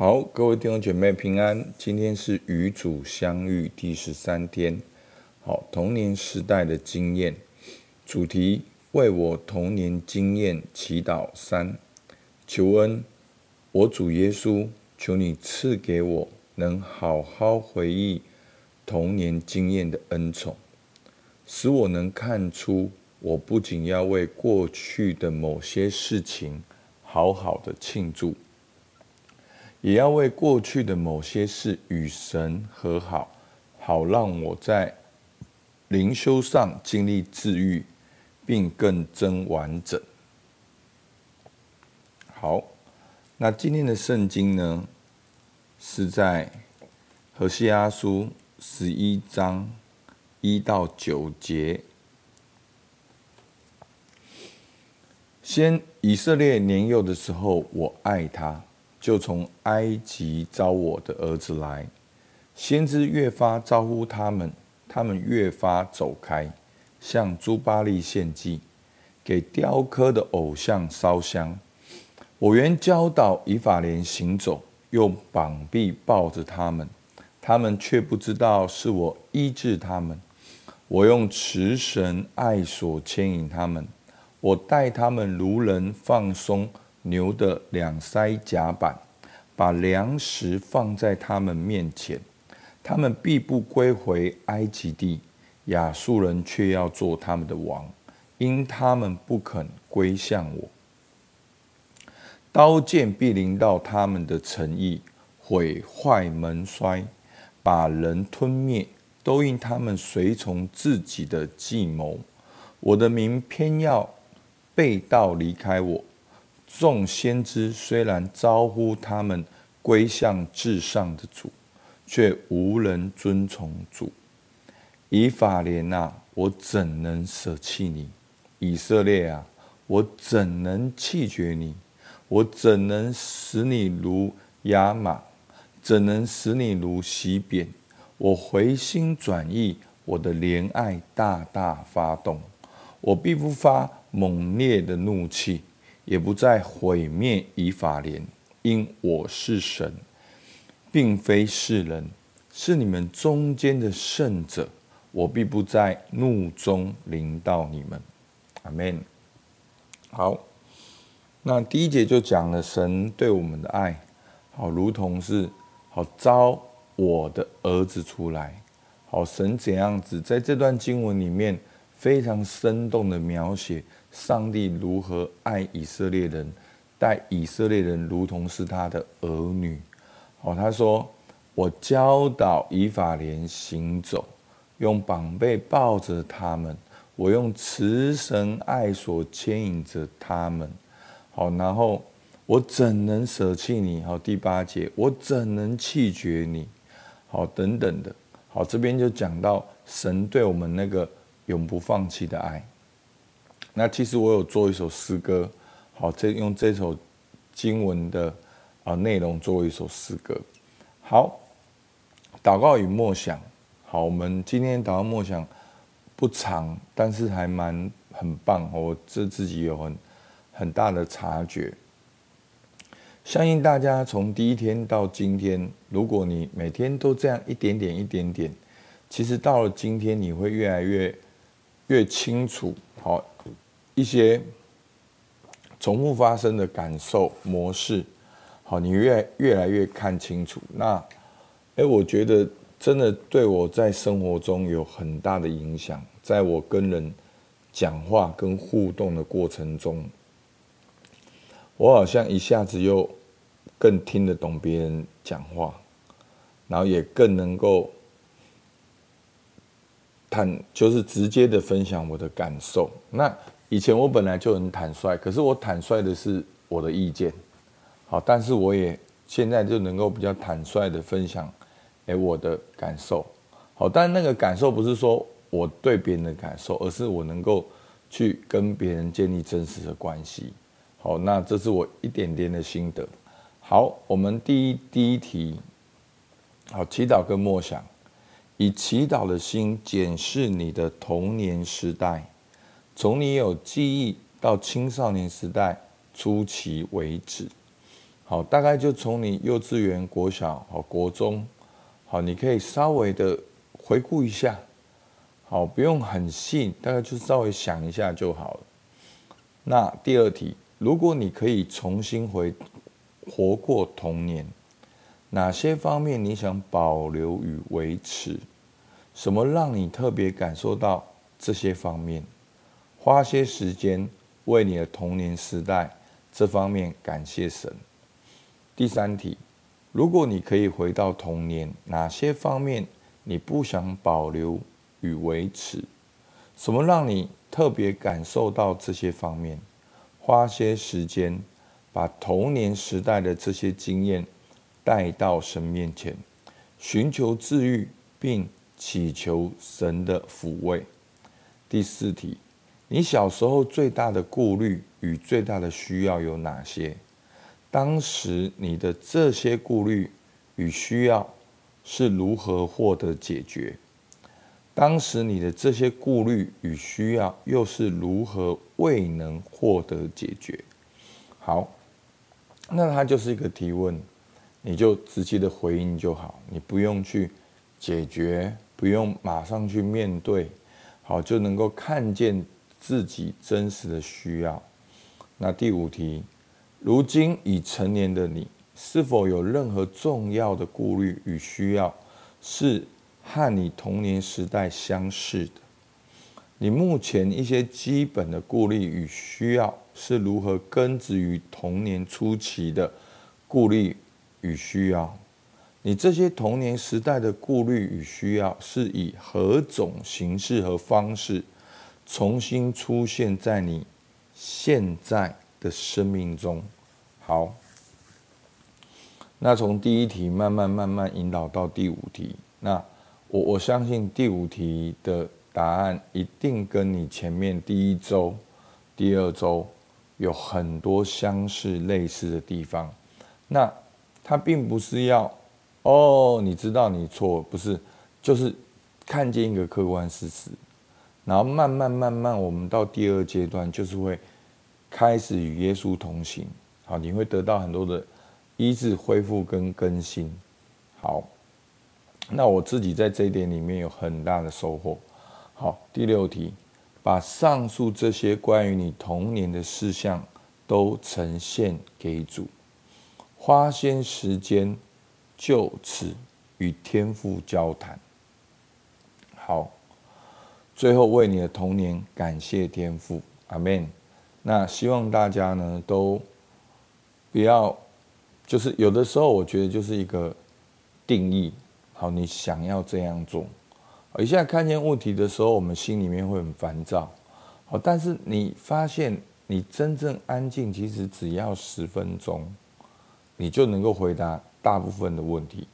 好，各位弟兄姐妹平安。今天是与主相遇第十三天。好，童年时代的经验主题：为我童年经验祈祷三。求恩，我主耶稣，求你赐给我能好好回忆童年经验的恩宠，使我能看出，我不仅要为过去的某些事情好好的庆祝。也要为过去的某些事与神和好，好让我在灵修上经历治愈，并更臻完整。好，那今天的圣经呢，是在何西阿书十一章一到九节。先以色列年幼的时候，我爱他。就从埃及招我的儿子来，先知越发招呼他们，他们越发走开，向朱巴利献祭，给雕刻的偶像烧香。我原教导以法莲行走，用膀臂抱着他们，他们却不知道是我医治他们。我用慈神爱索牵引他们，我待他们如人放松。牛的两腮甲板，把粮食放在他们面前，他们必不归回埃及地，亚述人却要做他们的王，因他们不肯归向我。刀剑必临到他们的城邑，毁坏门闩，把人吞灭，都因他们随从自己的计谋。我的民偏要背道离开我。众先知虽然招呼他们归向至上的主，却无人遵从主。以法莲啊，我怎能舍弃你？以色列啊，我怎能弃绝你？我怎能使你如亚玛？怎能使你如西扁？我回心转意，我的怜爱大大发动，我必不发猛烈的怒气。也不再毁灭以法莲，因我是神，并非是人，是你们中间的圣者。我必不在怒中临到你们。阿门。好，那第一节就讲了神对我们的爱，好，如同是好招我的儿子出来。好，神怎样子在这段经文里面非常生动的描写。上帝如何爱以色列人，待以色列人如同是他的儿女。哦，他说：“我教导以法莲行走，用膀臂抱着他们，我用慈神爱所牵引着他们。”好，然后我怎能舍弃你？好，第八节，我怎能弃绝你？好，等等的。好，这边就讲到神对我们那个永不放弃的爱。那其实我有做一首诗歌，好，这用这首经文的啊内容做一首诗歌。好，祷告与默想，好，我们今天祷告默想不长，但是还蛮很棒，我这自己有很很大的察觉。相信大家从第一天到今天，如果你每天都这样一点点一点点，其实到了今天你会越来越越清楚，好。一些重复发生的感受模式，好，你越越来越看清楚。那，诶，我觉得真的对我在生活中有很大的影响。在我跟人讲话跟互动的过程中，我好像一下子又更听得懂别人讲话，然后也更能够坦，就是直接的分享我的感受。那。以前我本来就很坦率，可是我坦率的是我的意见，好，但是我也现在就能够比较坦率的分享，诶，我的感受，好，但那个感受不是说我对别人的感受，而是我能够去跟别人建立真实的关系，好，那这是我一点点的心得。好，我们第一第一题，好，祈祷跟默想，以祈祷的心检视你的童年时代。从你有记忆到青少年时代初期为止，好，大概就从你幼稚园、国小、好国中，好，你可以稍微的回顾一下，好，不用很细，大概就稍微想一下就好了。那第二题，如果你可以重新回活过童年，哪些方面你想保留与维持？什么让你特别感受到这些方面？花些时间为你的童年时代这方面感谢神。第三题，如果你可以回到童年，哪些方面你不想保留与维持？什么让你特别感受到这些方面？花些时间把童年时代的这些经验带到神面前，寻求治愈，并祈求神的抚慰。第四题，你小时候最大的顾虑与最大的需要有哪些？当时你的这些顾虑与需要是如何获得解决？当时你的这些顾虑与需要又是如何未能获得解决？好，那它就是一个提问，你就直接的回应就好，你不用去解决，不用马上去面对，好，就能够看见自己真实的需要。那第五题。如今已成年的你，是否有任何重要的顾虑与需要，是和你童年时代相似的？你目前一些基本的顾虑与需要，是如何根植于童年初期的顾虑与需要？你这些童年时代的顾虑与需要，是以何种形式和方式重新出现在你现在的生命中？好，那从第一题慢慢慢慢引导到第五题，那我我相信第五题的答案一定跟你前面第一周、第二周有很多相似类似的地方。那它并不是要哦，你知道你错，不是，就是看见一个客观事实，然后慢慢慢慢，我们到第二阶段就是会开始与耶稣同行。好，你会得到很多的医治、恢复跟更新。好，那我自己在这一点里面有很大的收获。好，第六题，把上述这些关于你童年的事项都呈现给主，花些时间就此与天父交谈。好，最后为你的童年感谢天父，阿门。那希望大家呢都。不要，就是有的时候，我觉得就是一个定义。好，你想要这样做，而现在看见问题的时候，我们心里面会很烦躁。好，但是你发现你真正安静，其实只要十分钟，你就能够回答大部分的问题。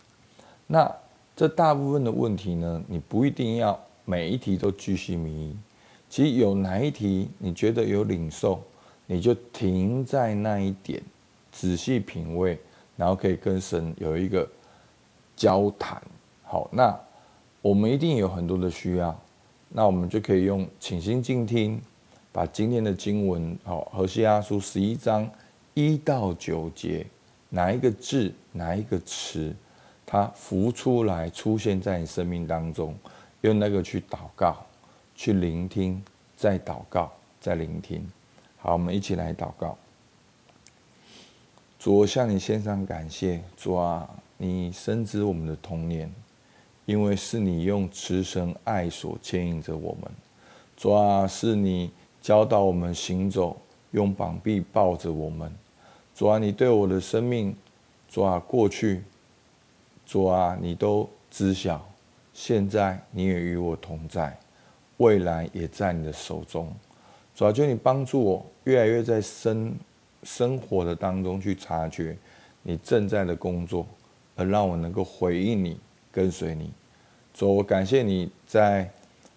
那这大部分的问题呢，你不一定要每一题都巨细靡。其实有哪一题你觉得有领受，你就停在那一点。仔细品味，然后可以跟神有一个交谈。好，那我们一定有很多的需要，那我们就可以用请心静听，把今天的经文，好，何西阿书十一章一到九节，哪一个字，哪一个词，它浮出来出现在你生命当中，用那个去祷告，去聆听，再祷告，再聆听。好，我们一起来祷告。主，我向你献上感谢，主啊，你深知我们的童年，因为是你用慈绳爱所牵引着我们。主啊，是你教导我们行走，用膀臂抱着我们。主啊，你对我的生命，主啊，过去，主啊，你都知晓，现在你也与我同在，未来也在你的手中。主啊，求你帮助我，越来越在生。生活的当中去察觉你正在的工作，而让我能够回应你，跟随你。主，我感谢你在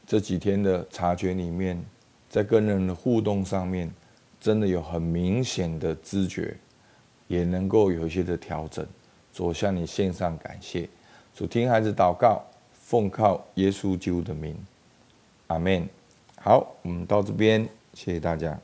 这几天的察觉里面，在跟人的互动上面，真的有很明显的知觉，也能够有一些的调整。主，向你献上感谢。主，听孩子祷告，奉靠耶稣救的名，阿门。好，我们到这边，谢谢大家。